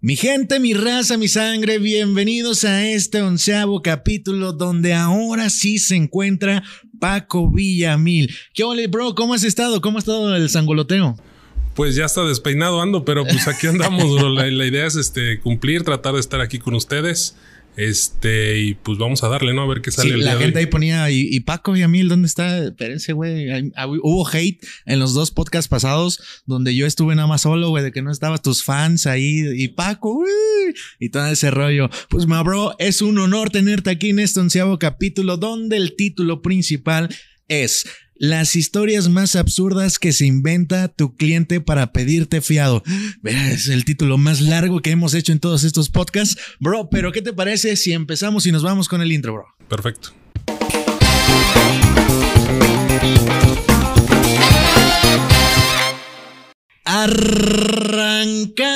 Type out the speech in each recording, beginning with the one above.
Mi gente, mi raza, mi sangre, bienvenidos a este onceavo capítulo donde ahora sí se encuentra Paco Villamil. ¿Qué ole, bro? ¿Cómo has estado? ¿Cómo ha estado el sangoloteo? Pues ya está despeinado ando, pero pues aquí andamos, bro. La, la idea es este cumplir, tratar de estar aquí con ustedes. Este, y pues vamos a darle, ¿no? A ver qué sale Sí, el la día gente hoy. ahí ponía, ¿y, y Paco Villamil dónde está? Espérense, güey. Hubo hate en los dos podcasts pasados donde yo estuve nada más solo, güey, de que no estabas tus fans ahí y Paco, uy, y todo ese rollo. Pues, ma bro, es un honor tenerte aquí en este onceavo capítulo donde el título principal es las historias más absurdas que se inventa tu cliente para pedirte fiado. Es el título más largo que hemos hecho en todos estos podcasts. Bro, pero ¿qué te parece si empezamos y nos vamos con el intro, bro? Perfecto. Arrancamos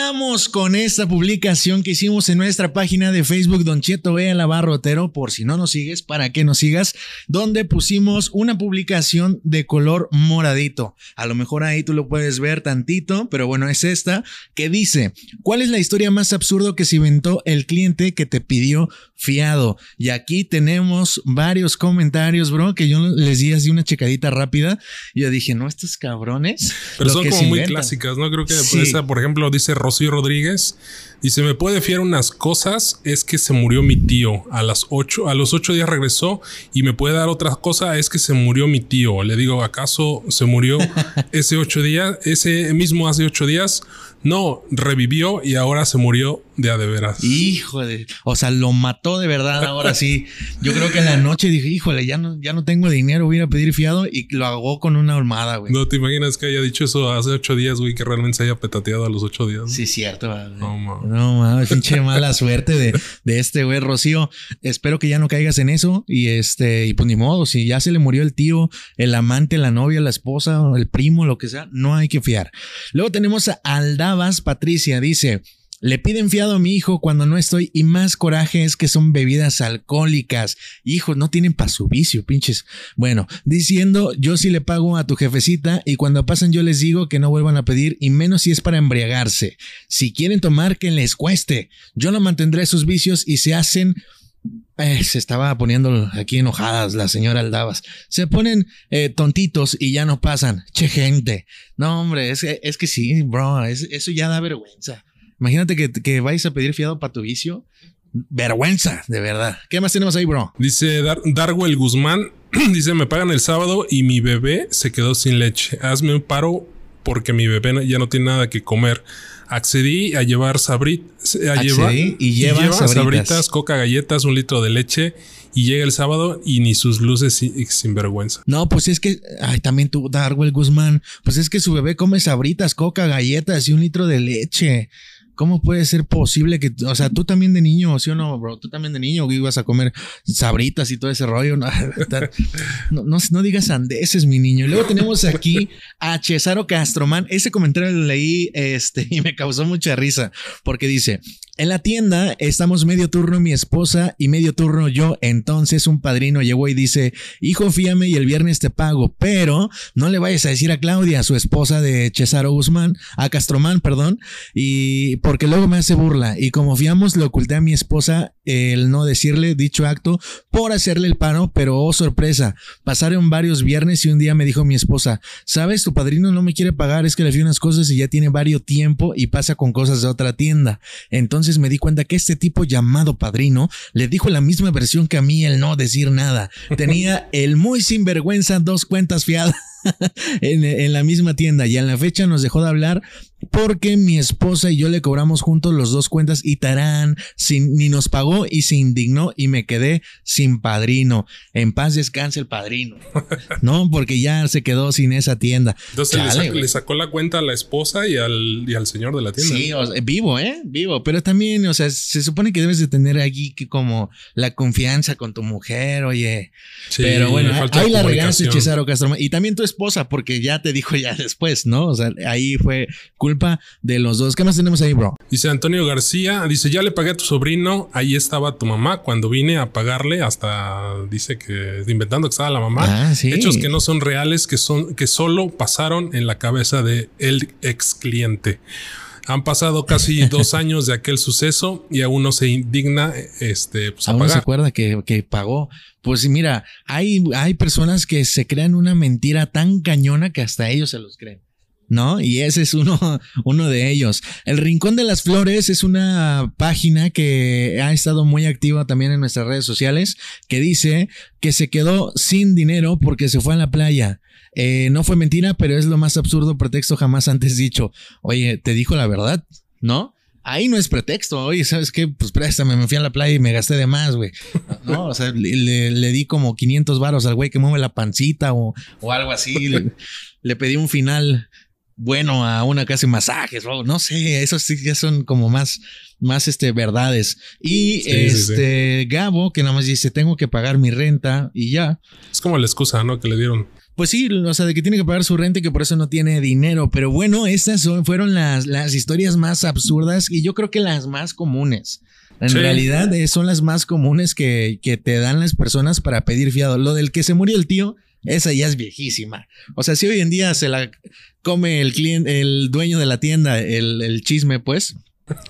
con esta publicación que hicimos en nuestra página de Facebook Don Cheto Vea la Barrotero, por si no nos sigues, para que nos sigas, donde pusimos una publicación de color moradito. A lo mejor ahí tú lo puedes ver tantito, pero bueno, es esta que dice, ¿cuál es la historia más absurda que se inventó el cliente que te pidió fiado? Y aquí tenemos varios comentarios, bro, que yo les di así una checadita rápida y yo dije, no, estos cabrones. Pero son que como muy inventan". ¿No? Creo que Sí. esa, por ejemplo, dice Rocío Rodríguez. Dice, me puede fiar unas cosas, es que se murió mi tío. A las ocho, a los ocho días regresó y me puede dar otra cosa, es que se murió mi tío. Le digo, ¿acaso se murió ese ocho días? Ese mismo hace ocho días. No, revivió y ahora se murió de a de veras. Híjole, o sea, lo mató de verdad ahora sí. Yo creo que en la noche dije, híjole, ya no, ya no tengo dinero, voy a ir a pedir fiado y lo hago con una olmada, güey. No te imaginas que haya dicho eso hace ocho días, güey, que realmente se haya petateado a los ocho días. Sí, cierto. güey. No, mames. No, mames, pinche mala suerte de, de este güey, Rocío. Espero que ya no caigas en eso. Y este, y pues ni modo, si ya se le murió el tío, el amante, la novia, la esposa, el primo, lo que sea, no hay que fiar. Luego tenemos a Aldabas Patricia, dice. Le piden fiado a mi hijo cuando no estoy y más coraje es que son bebidas alcohólicas. Hijos, no tienen para su vicio, pinches. Bueno, diciendo yo sí le pago a tu jefecita y cuando pasan yo les digo que no vuelvan a pedir y menos si es para embriagarse. Si quieren tomar, que les cueste. Yo no mantendré sus vicios y se hacen eh, se estaba poniendo aquí enojadas la señora Aldabas. Se ponen eh, tontitos y ya no pasan. Che, gente. No, hombre, es, que- es que sí, bro. es- eso ya da vergüenza. Imagínate que, que vais a pedir fiado para tu vicio. Vergüenza, de verdad. ¿Qué más tenemos ahí, bro? Dice Dar Darwell Guzmán, dice, me pagan el sábado y mi bebé se quedó sin leche. Hazme un paro porque mi bebé ya no tiene nada que comer. Accedí a llevar sabrit, a llevar y lleva Sabritas. coca, galletas, un litro de leche y llega el sábado y ni sus luces sin, sin vergüenza. No, pues es que, ay, también tú, Darwell Guzmán, pues es que su bebé come sabritas, coca, galletas y un litro de leche. ¿Cómo puede ser posible que, o sea, tú también de niño, sí o no, bro? Tú también de niño ibas a comer sabritas y todo ese rollo. No, no, no, no digas andeses, mi niño. Luego tenemos aquí a Cesaro Castroman. Ese comentario lo leí este, y me causó mucha risa porque dice, en la tienda estamos medio turno mi esposa y medio turno yo. Entonces un padrino llegó y dice, hijo, fíame y el viernes te pago, pero no le vayas a decir a Claudia, su esposa de Cesaro Guzmán, a Castromán, perdón, y porque luego me hace burla. Y como fiamos, le oculté a mi esposa el no decirle dicho acto por hacerle el paro, pero oh sorpresa, pasaron varios viernes y un día me dijo mi esposa, sabes, tu padrino no me quiere pagar, es que le fui unas cosas y ya tiene varios tiempo y pasa con cosas de otra tienda. Entonces me di cuenta que este tipo llamado padrino le dijo la misma versión que a mí el no decir nada. Tenía el muy sinvergüenza dos cuentas fiadas. en, en la misma tienda y en la fecha nos dejó de hablar porque mi esposa y yo le cobramos juntos los dos cuentas y tarán, sin, ni nos pagó y se indignó y me quedé sin padrino. En paz descanse el padrino. No, porque ya se quedó sin esa tienda. Entonces le, Chale, sacó la cuenta a la esposa y al, y al señor de la tienda. Sí, o sea, vivo, ¿eh? Vivo. Pero también, o sea, se supone que debes de tener allí que como la confianza con tu mujer, oye. Sí, Pero bueno, ahí la regaste. Cesaro Castro. Y también tu esposa, porque ya te dijo ya después, ¿no? O sea, ahí fue culpa de los dos. ¿Qué más tenemos ahí, bro? Dice Antonio García, dice, ya le pagué a tu sobrino, ahí estaba tu mamá cuando vine a pagarle, hasta dice que inventando que estaba la mamá. Ah, sí. Hechos que no son reales, que son, que solo pasaron en la cabeza de el ex cliente. Han pasado casi dos años de aquel suceso y aún no se indigna este, pues, aún no se acuerda que, que, pagó. Pues mira, hay, hay personas que se crean una mentira tan cañona que hasta ellos se los creen. ¿No? Y ese es uno, uno de ellos. El Rincón de las Flores es una página que ha estado muy activa también en nuestras redes sociales, que dice que se quedó sin dinero porque se fue a la playa. Eh, no fue mentira, pero es lo más absurdo pretexto jamás antes dicho. Oye, te dijo la verdad, ¿no? Ahí no es pretexto. Oye, ¿sabes qué? Pues préstame, me fui a la playa y me gasté de más, güey. No, o sea, le, di como 500 varos al güey que mueve la pancita o, algo así. Le, le, pedí un final bueno a una que hace masajes, o no sé, esos sí ya son como más, más este, verdades. Y este Gabo, que nada más dice, tengo que pagar mi renta y ya. Es como la excusa, ¿no? Que le dieron. Pues sí, o sea, de que tiene que pagar su renta y que por eso no tiene dinero. Pero bueno, estas fueron las, las historias más absurdas y yo creo que las más comunes. En realidad eh, son las más comunes que, que te dan las personas para pedir fiado. Lo del que se murió el tío, esa ya es viejísima. O sea, si hoy en día se la come el cliente, el dueño de la tienda, el, chisme, pues,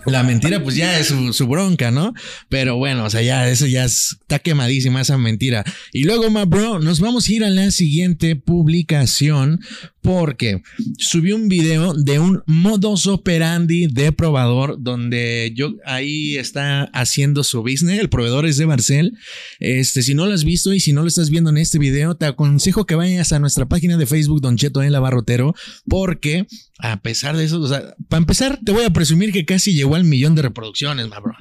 la mentira, pues ya es su, bronca, ¿no? Pero bueno, o sea, ya eso ya está quemadísima esa mentira. Y luego, ma bro, nos vamos a ir a la siguiente publicación porque subí un video de un modus operandi de probador donde yo ahí está haciendo su business. El proveedor es de Marcel. Este, si no lo has visto y si no lo estás viendo en este video, te aconsejo que vayas a nuestra página de Facebook, Don Cheto en la Barrotero, porque a pesar de eso, o sea, para empezar, te voy a presumir que casi llegó al millón de reproducciones, ma bro.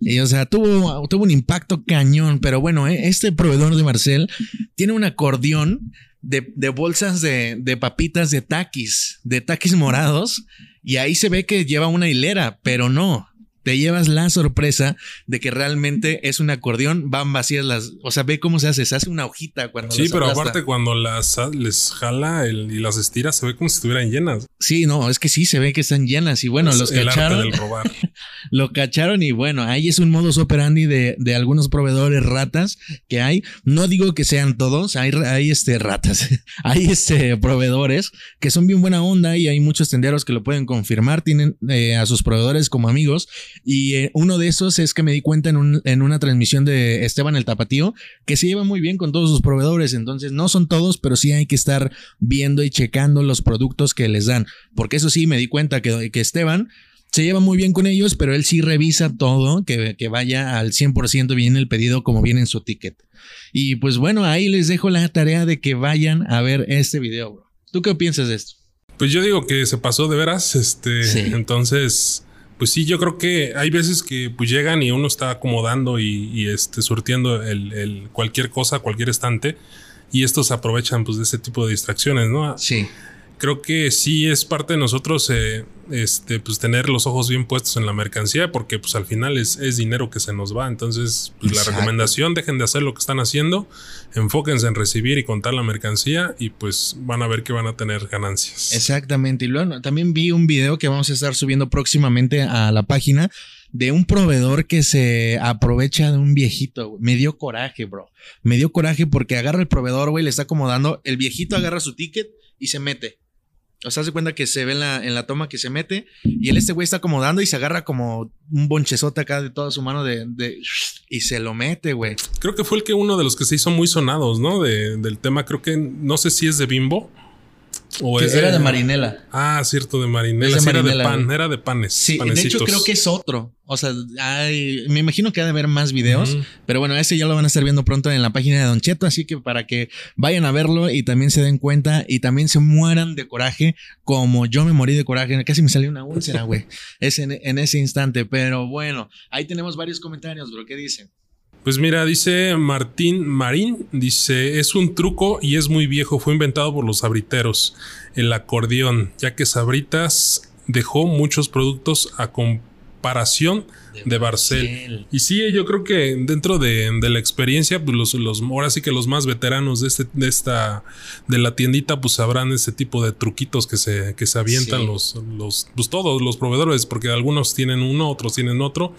Y, o sea, tuvo, tuvo un impacto cañón, pero bueno, eh, este proveedor de Marcel tiene un acordeón de, de bolsas de, de, papitas de taquis, de taquis morados, y ahí se ve que lleva una hilera, pero no, te llevas la sorpresa de que realmente es un acordeón, van vacías las, o sea, ve cómo se hace, se hace una hojita cuando Sí, pero aparte cuando las les jala y las estira se ve como si estuvieran llenas. Sí, no, es que sí se ve que están llenas y bueno, los cacharon. lo cacharon y bueno, ahí es un modus operandi de, de, algunos proveedores ratas que hay. No digo que sean todos, hay, hay este ratas, hay este proveedores que son bien buena onda y hay muchos tenderos que lo pueden confirmar, tienen eh, a sus proveedores como amigos y eh, uno de esos es que me di cuenta en, en una transmisión de Esteban el Tapatío que se lleva muy bien con todos sus proveedores. Entonces, no son todos, pero sí hay que estar viendo y checando los productos que les dan. Porque eso sí, me di cuenta que, que Esteban se lleva muy bien con ellos, pero él sí revisa todo, que, que vaya al 100% bien el pedido como viene en su ticket. Y pues bueno, ahí les dejo la tarea de que vayan a ver este video, bro. ¿Tú qué piensas de esto? Pues yo digo que se pasó de veras, este, entonces pues sí, yo creo que hay veces que pues llegan y uno está acomodando y, este, surtiendo el, cualquier cosa, cualquier estante, y estos aprovechan pues de ese tipo de distracciones, ¿no? Sí creo que sí es parte de nosotros eh, este, pues tener los ojos bien puestos en la mercancía porque pues al final es, dinero que se nos va. Entonces, pues, la recomendación, dejen de hacer lo que están haciendo, enfóquense en recibir y contar la mercancía y pues van a ver que van a tener ganancias. Exactamente. Y luego también vi un video que vamos a estar subiendo próximamente a la página de un proveedor que se aprovecha de un viejito. Me dio coraje, bro. Me dio coraje porque agarra el proveedor, güey, le está acomodando. El viejito agarra su ticket y se mete. O sea, se cuenta que se ve en la, en la toma que se mete y él este güey está acomodando y se agarra como un bonchezote acá de toda su mano de, y se lo mete, güey. Creo que fue el que uno de los que se hizo muy sonados, ¿no? De, del tema, creo que no sé si es de Bimbo o era de marinela. Ah, cierto, de marinela. era de pan, era de panes. Sí, de hecho creo que es otro. O sea, me imagino que ha de haber más videos, pero bueno, ese ya lo van a estar viendo pronto en la página de Don Cheto, así que para que vayan a verlo y también se den cuenta y también se mueran de coraje, como yo me morí de coraje, casi me salió una úlcera, güey, es en, en, ese instante, pero bueno, ahí tenemos varios comentarios, bro, ¿qué dicen? Pues mira, dice Martín Marín, dice, es un truco y es muy viejo, fue inventado por los sabriteros, el acordeón, ya que Sabritas dejó muchos productos a comparación de, Barcel. Y sí, yo creo que dentro de, la experiencia, pues los, los, ahora sí que los más veteranos de, este, de esta, de la tiendita, pues sabrán ese tipo de truquitos que se, que se avientan los, los, pues todos los proveedores, porque algunos tienen uno, otros tienen otro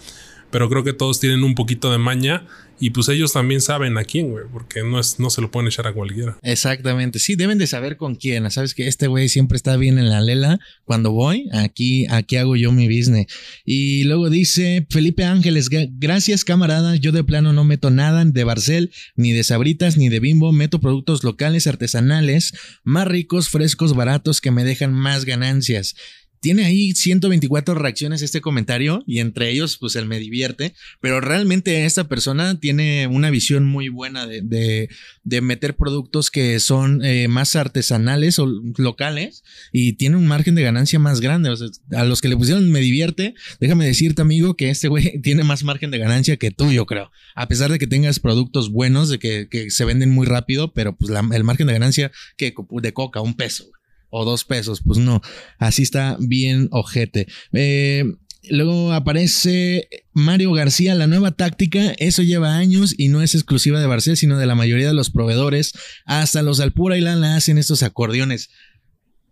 pero creo que todos tienen un poquito de maña y pues ellos también saben a quién, güey, porque no, es, no se lo pueden echar a cualquiera. Exactamente, sí, deben de saber con quién. Sabes que este güey siempre está bien en la lela. Cuando voy, aquí, aquí hago yo mi business. Y luego dice Felipe Ángeles, gracias camarada, yo de plano no meto nada de Barcel, ni de Sabritas, ni de Bimbo, meto productos locales, artesanales, más ricos, frescos, baratos, que me dejan más ganancias. Tiene ahí 124 reacciones este comentario y entre ellos pues él me divierte, pero realmente esta persona tiene una visión muy buena de, de, meter productos que son eh, más artesanales o locales y tiene un margen de ganancia más grande. O sea, a los que le pusieron me divierte, déjame decirte amigo que este güey tiene más margen de ganancia que tú, yo creo. A pesar de que tengas productos buenos, de que, que se venden muy rápido, pero pues el margen de ganancia que de coca, un peso o dos pesos. Pues no, así está bien ojete. Eh, luego aparece Mario García, la nueva táctica, eso lleva años y no es exclusiva de Barcel, sino de la mayoría de los proveedores. Hasta los Alpura y Lala hacen estos acordeones.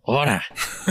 Ahora,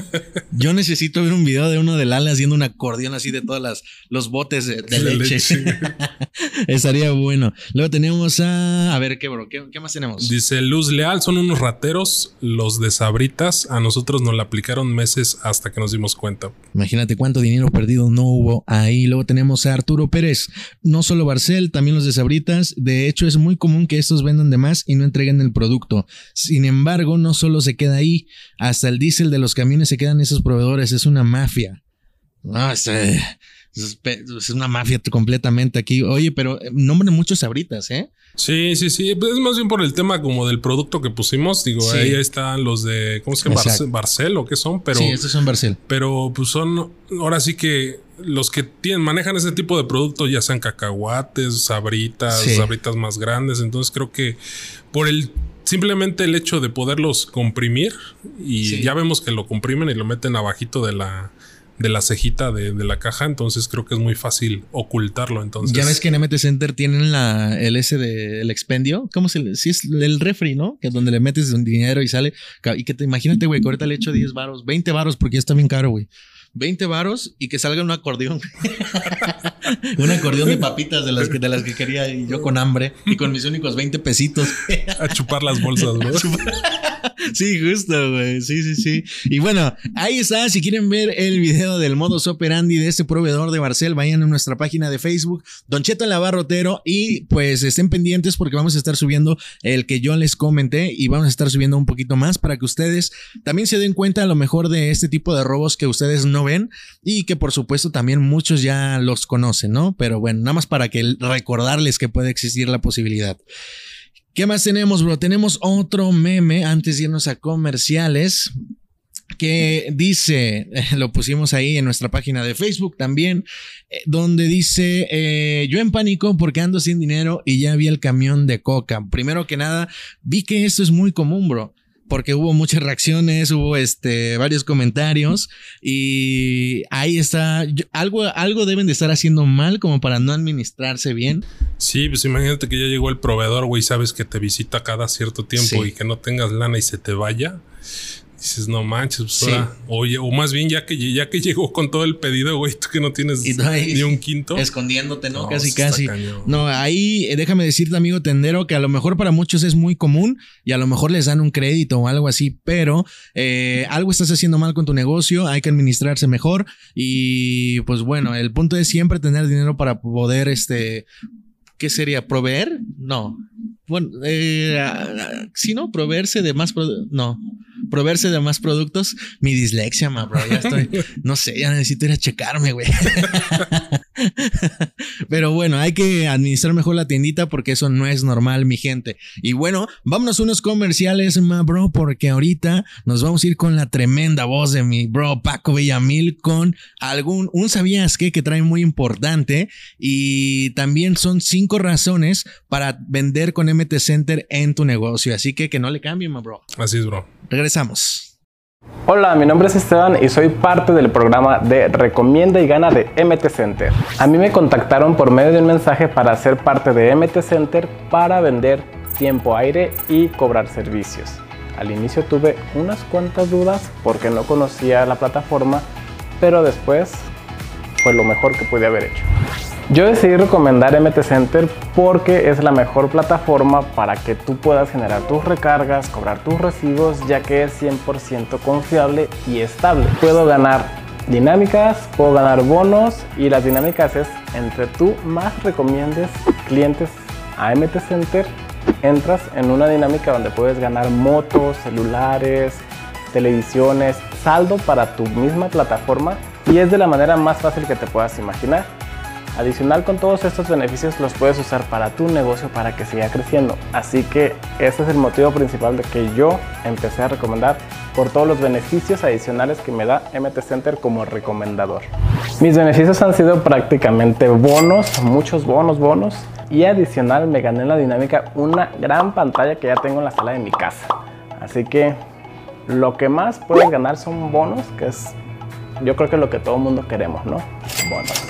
yo necesito ver un video de uno de Lala haciendo un acordeón así de todos las, los botes de, leche. Estaría bueno. Luego tenemos a. A ver, ¿qué, bro? ¿Qué, más tenemos? Dice Luz Leal: son unos rateros, los de Sabritas. A nosotros nos la aplicaron meses hasta que nos dimos cuenta. Imagínate cuánto dinero perdido no hubo ahí. Luego tenemos a Arturo Pérez. No solo Barcel, también los de Sabritas. De hecho, es muy común que estos vendan de más y no entreguen el producto. Sin embargo, no solo se queda ahí. Hasta el diésel de los camiones se quedan esos proveedores, es una mafia. No, es, es, una mafia completamente aquí. Oye, pero eh, nombren muchos sabritas, ¿eh? Sí, sí, sí. Pues es más bien por el tema como del producto que pusimos. Digo, ahí están los de, ¿cómo se llama? Barcel, o qué son, pero. Sí, estos son Barcel. Pero pues son, ahora sí que los que tienen, manejan ese tipo de producto, ya sean cacahuates, sabritas, sabritas más grandes. Entonces creo que por el simplemente el hecho de poderlos comprimir y ya vemos que lo comprimen y lo meten abajito de la de la cejita de, la caja, entonces creo que es muy fácil ocultarlo. Entonces, ya ves que en MT Center tienen la, el S de el expendio, ¿cómo se le? Si es el refri, ¿no? Que es donde le metes un dinero y sale. Y que te imagínate, güey, que ahorita le echo 10 varos, 20 varos porque ya está bien caro, güey. 20 varos y que salga un acordeón. un acordeón de papitas de las, que, de las que quería y yo con hambre y con mis únicos 20 pesitos. a chupar las bolsas, ¿no? sí, justo, güey. Sí, sí, sí. Y bueno, ahí está. Si quieren ver el video del modus operandi de este proveedor de Barcel, vayan a nuestra página de Facebook, Don Cheto Lavarrotero, y pues estén pendientes porque vamos a estar subiendo el que yo les comenté y vamos a estar subiendo un poquito más para que ustedes también se den cuenta a lo mejor de este tipo de robos que ustedes no ven y que por supuesto también muchos ya los conocen, ¿no? Pero bueno, nada más para que recordarles que puede existir la posibilidad. ¿Qué más tenemos, bro? Tenemos otro meme antes de irnos a comerciales que dice, lo pusimos ahí en nuestra página de Facebook también, eh, donde dice, eh, yo en pánico porque ando sin dinero y ya vi el camión de coca. Primero que nada, vi que esto es muy común, bro porque hubo muchas reacciones, hubo este, varios comentarios y ahí está, algo, algo deben de estar haciendo mal como para no administrarse bien. Sí, pues imagínate que ya llegó el proveedor, güey, sabes que te visita cada cierto tiempo y que no tengas lana y se te vaya. Dices, no manches, pues oye, o más bien ya que, ya que llegó con todo el pedido, güey, tú que no tienes ni un quinto. Escondiéndote, ¿no? casi, casi. No, ahí eh, déjame decirte, amigo tendero, que a lo mejor para muchos es muy común y a lo mejor les dan un crédito o algo así, pero eh, algo estás haciendo mal con tu negocio, hay que administrarse mejor y pues bueno, el punto es siempre tener dinero para poder, este, ¿qué sería? ¿Proveer? No. Bueno, eh, si no, proveerse de más, no proveerse de más productos. Mi dislexia, ma, bro. Ya estoy, no sé, ya necesito ir a checarme, güey. Pero bueno, hay que administrar mejor la tiendita porque eso no es normal, mi gente. Y bueno, vámonos a unos comerciales, ma, bro, porque ahorita nos vamos a ir con la tremenda voz de mi bro Paco Villamil con algún, un sabías que trae muy importante y también son cinco razones para vender con MT Center en tu negocio. Así que que no le cambien, ma, bro. Así es, bro. Regresamos. Hola, mi nombre es Esteban y soy parte del programa de Recomienda y Gana de MT Center. A mí me contactaron por medio de un mensaje para ser parte de MT Center para vender tiempo aire y cobrar servicios. Al inicio tuve unas cuantas dudas porque no conocía la plataforma, pero después fue lo mejor que pude haber hecho. Yo decidí recomendar MT Center porque es la mejor plataforma para que tú puedas generar tus recargas, cobrar tus recibos, ya que es 100% confiable y estable. Puedo ganar dinámicas, puedo ganar bonos y las dinámicas es entre tú más recomiendes clientes a MT Center, entras en una dinámica donde puedes ganar motos, celulares, televisiones, saldo para tu misma plataforma y es de la manera más fácil que te puedas imaginar. Adicional con todos estos beneficios los puedes usar para tu negocio para que siga creciendo. Así que ese es el motivo principal de que yo empecé a recomendar por todos los beneficios adicionales que me da MT Center como recomendador. Mis beneficios han sido prácticamente bonos, muchos bonos, bonos. Y adicional me gané en la dinámica una gran pantalla que ya tengo en la sala de mi casa. Así que lo que más puedes ganar son bonos, que es yo creo que lo que todo el mundo queremos, ¿no? Bonos.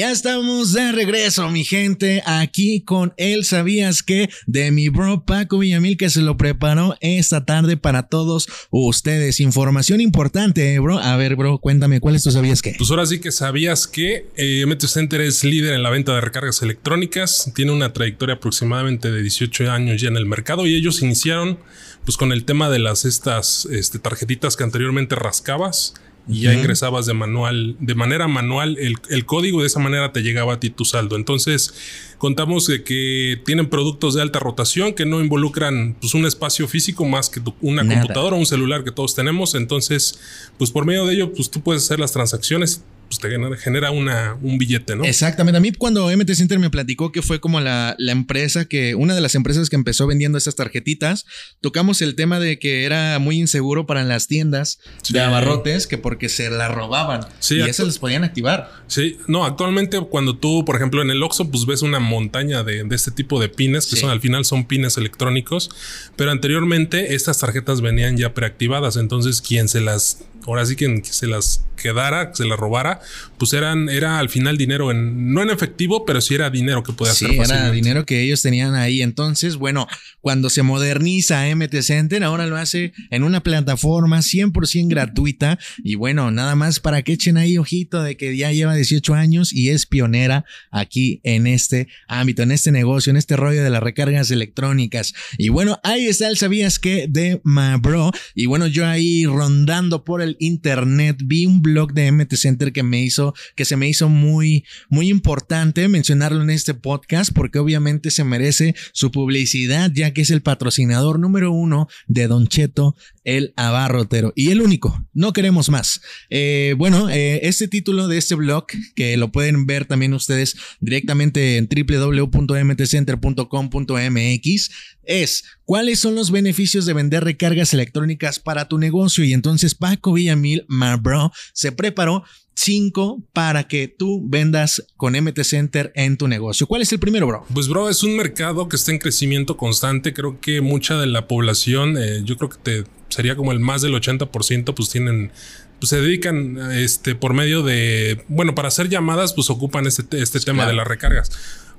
Ya estamos de regreso, mi gente, aquí con el Sabías que de mi bro Paco Villamil que se lo preparó esta tarde para todos ustedes. Información importante, bro. A ver, bro, cuéntame, ¿cuál es tu Sabías que? Pues ahora sí que sabías que eh, Center es líder en la venta de recargas electrónicas. Tiene una trayectoria aproximadamente de 18 años ya en el mercado y ellos iniciaron pues con el tema de las estas este, tarjetitas que anteriormente rascabas y ya ingresabas de manual, de manera manual el, código, de esa manera te llegaba a ti tu saldo. Entonces, contamos de que tienen productos de alta rotación que no involucran pues, un espacio físico más que una computadora o un celular que todos tenemos. Entonces, pues por medio de ello, pues tú puedes hacer las transacciones pues te genera una, un billete, ¿no? Exactamente. A mí cuando MT Center me platicó que fue como la, la, empresa que, una de las empresas que empezó vendiendo estas tarjetitas, tocamos el tema de que era muy inseguro para las tiendas de abarrotes, que porque se la robaban sí, y eso les podían activar. Sí, no, actualmente cuando tú, por ejemplo, en el Oxxo, pues ves una montaña de, de este tipo de pines, que son al final son pines electrónicos, pero anteriormente estas tarjetas venían ya preactivadas, entonces quien se las ahora sí que se las quedara, se las robara, pues eran, era al final dinero en, no en efectivo, pero sí era dinero que podía hacer. Sí, era dinero que ellos tenían ahí. Entonces, bueno, cuando se moderniza MT Center, ahora lo hace en una plataforma 100% gratuita. Y bueno, nada más para que echen ahí ojito de que ya lleva 18 años y es pionera aquí en este ámbito, en este negocio, en este rollo de las recargas electrónicas. Y bueno, ahí está el sabías que de Mabro. Y bueno, yo ahí rondando por el internet vi un blog de MT Center que me hizo, que se me hizo muy, muy importante mencionarlo en este podcast porque obviamente se merece su publicidad ya que es el patrocinador número uno de Don Cheto, el abarrotero y el único. No queremos más. Eh, bueno, eh, este título de este blog que lo pueden ver también ustedes directamente en www.mtcenter.com.mx es cuáles son los beneficios de vender recargas electrónicas para tu negocio. Y entonces Paco Villamil, my bro, se preparó cinco para que tú vendas con MT Center en tu negocio. ¿Cuál es el primero, bro? Pues, bro, es un mercado que está en crecimiento constante. Creo que mucha de la población, eh, yo creo que te, sería como el más del 80%, pues tienen pues se dedican este por medio de bueno para hacer llamadas pues ocupan este, este tema de las recargas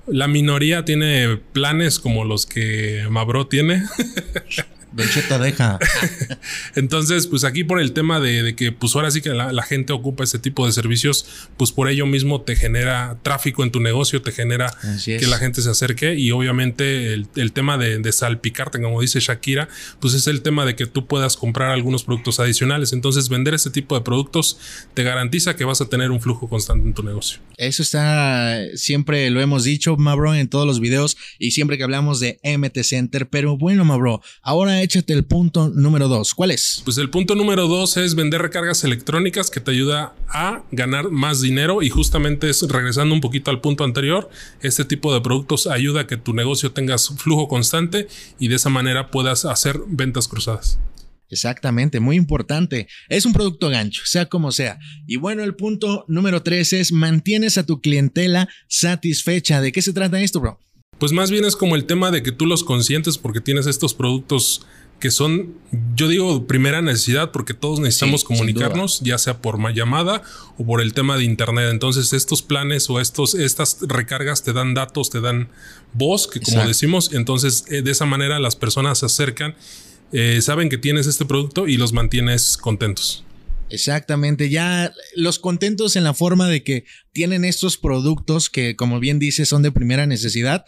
la minoría tiene planes como los que Mabro tiene. Don deja. Entonces, pues aquí por el tema de, que, pues ahora sí que la, gente ocupa ese tipo de servicios, pues por ello mismo te genera tráfico en tu negocio, te genera que la gente se acerque y obviamente el, tema de, salpicarte, como dice Shakira, pues es el tema de que tú puedas comprar algunos productos adicionales. Entonces, vender ese tipo de productos te garantiza que vas a tener un flujo constante en tu negocio. Eso está, siempre lo hemos dicho, Mabro, en todos los videos y siempre que hablamos de MT Center. Pero bueno, Mabro, ahora échate el punto número dos. ¿Cuál es? Pues el punto número dos es vender recargas electrónicas que te ayuda a ganar más dinero y justamente es regresando un poquito al punto anterior, este tipo de productos ayuda a que tu negocio tengas flujo constante y de esa manera puedas hacer ventas cruzadas. Exactamente, muy importante. Es un producto gancho, sea como sea. Y bueno, el punto número tres es mantienes a tu clientela satisfecha. ¿De qué se trata esto, bro? Pues más bien es como el tema de que tú los consientes porque tienes estos productos que son, yo digo, primera necesidad porque todos necesitamos comunicarnos, ya sea por llamada o por el tema de internet. Entonces, estos planes o estos, estas recargas te dan datos, te dan voz, que como decimos, entonces eh, de esa manera las personas se acercan eh, saben que tienes este producto y los mantienes contentos. Exactamente, ya los contentos en la forma de que tienen estos productos que, como bien dice, son de primera necesidad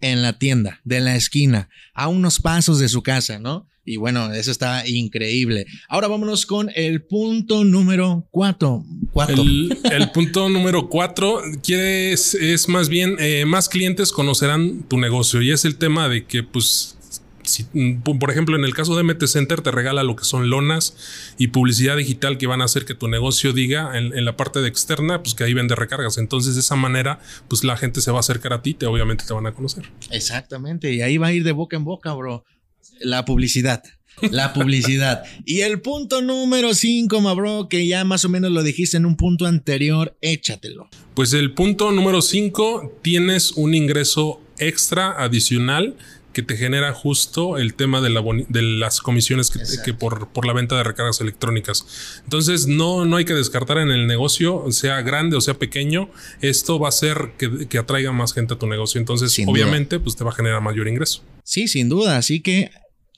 en la tienda, de la esquina, a unos pasos de su casa, ¿no? Y bueno, eso está increíble. Ahora vámonos con el punto número cuatro. El, punto número cuatro quiere es, más bien, eh, más clientes conocerán tu negocio y es el tema de que pues si, mm, por ejemplo, en el caso de MT Center te regala lo que son lonas y publicidad digital que van a hacer que tu negocio diga en, la parte de externa, pues que ahí vende recargas. Entonces, de esa manera, pues la gente se va a acercar a ti, te obviamente te van a conocer. Exactamente, y ahí va a ir de boca en boca, bro. La publicidad. La publicidad. y el punto número 5, bro, que ya más o menos lo dijiste en un punto anterior, échatelo. Pues el punto número 5, tienes un ingreso extra adicional que te genera justo el tema de, la de las comisiones que, por, por, la venta de recargas electrónicas. Entonces, no, no hay que descartar en el negocio, sea grande o sea pequeño, esto va a hacer que, atraiga más gente a tu negocio. Entonces, obviamente, pues te va a generar mayor ingreso. Sí, sin duda. Así que,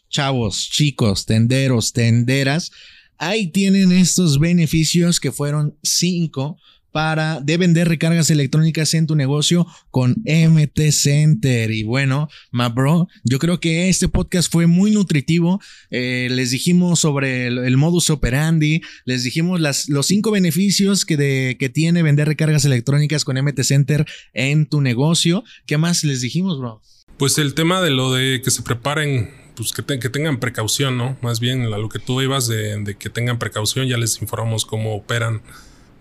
chavos, chicos, tenderos, tenderas, ahí tienen estos beneficios que fueron cinco para de vender recargas electrónicas en tu negocio con MT Center. Y bueno, ma bro, yo creo que este podcast fue muy nutritivo. Eh, les dijimos sobre el, modus operandi, les dijimos los cinco beneficios que, que tiene vender recargas electrónicas con MT Center en tu negocio. ¿Qué más les dijimos, bro? Pues el tema de lo de que se preparen pues que, tengan precaución, ¿no? Más bien a lo que tú ibas de, que tengan precaución, ya les informamos cómo operan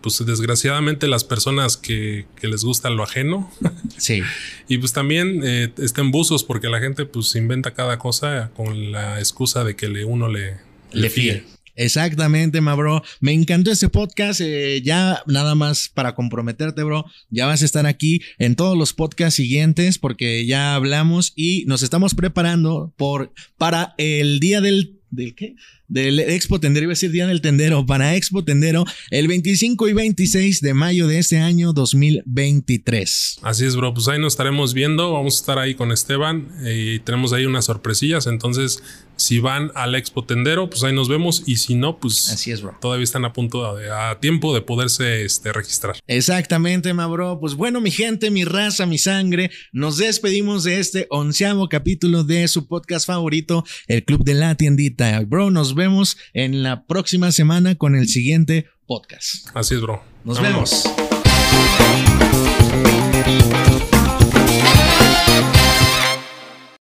pues desgraciadamente las personas que, les gusta lo ajeno. Sí. y pues también eh, estén buzos porque la gente pues inventa cada cosa con la excusa de que le, uno le, le, fíe. Exactamente, ma bro. Me encantó este podcast. Eh, ya nada más para comprometerte, bro. Ya vas a estar aquí en todos los podcasts siguientes porque ya hablamos y nos estamos preparando por, para el día del ¿Del qué? Del Expo Tendero, iba a decir Día del Tendero, para Expo Tendero, el 25 y 26 de mayo de este año 2023. Así es, bro. Pues ahí nos estaremos viendo. Vamos a estar ahí con Esteban y tenemos ahí unas sorpresillas. Entonces, si van al Expo Tendero, pues ahí nos vemos. Y si no, pues Así es, bro. todavía están a punto, de, a tiempo de poderse este, registrar. Exactamente, ma bro. Pues bueno, mi gente, mi raza, mi sangre, nos despedimos de este onceavo capítulo de su podcast favorito, El Club de la Tiendita. Bro, nos vemos en la próxima semana con el siguiente podcast. Así es, bro. Nos vemos.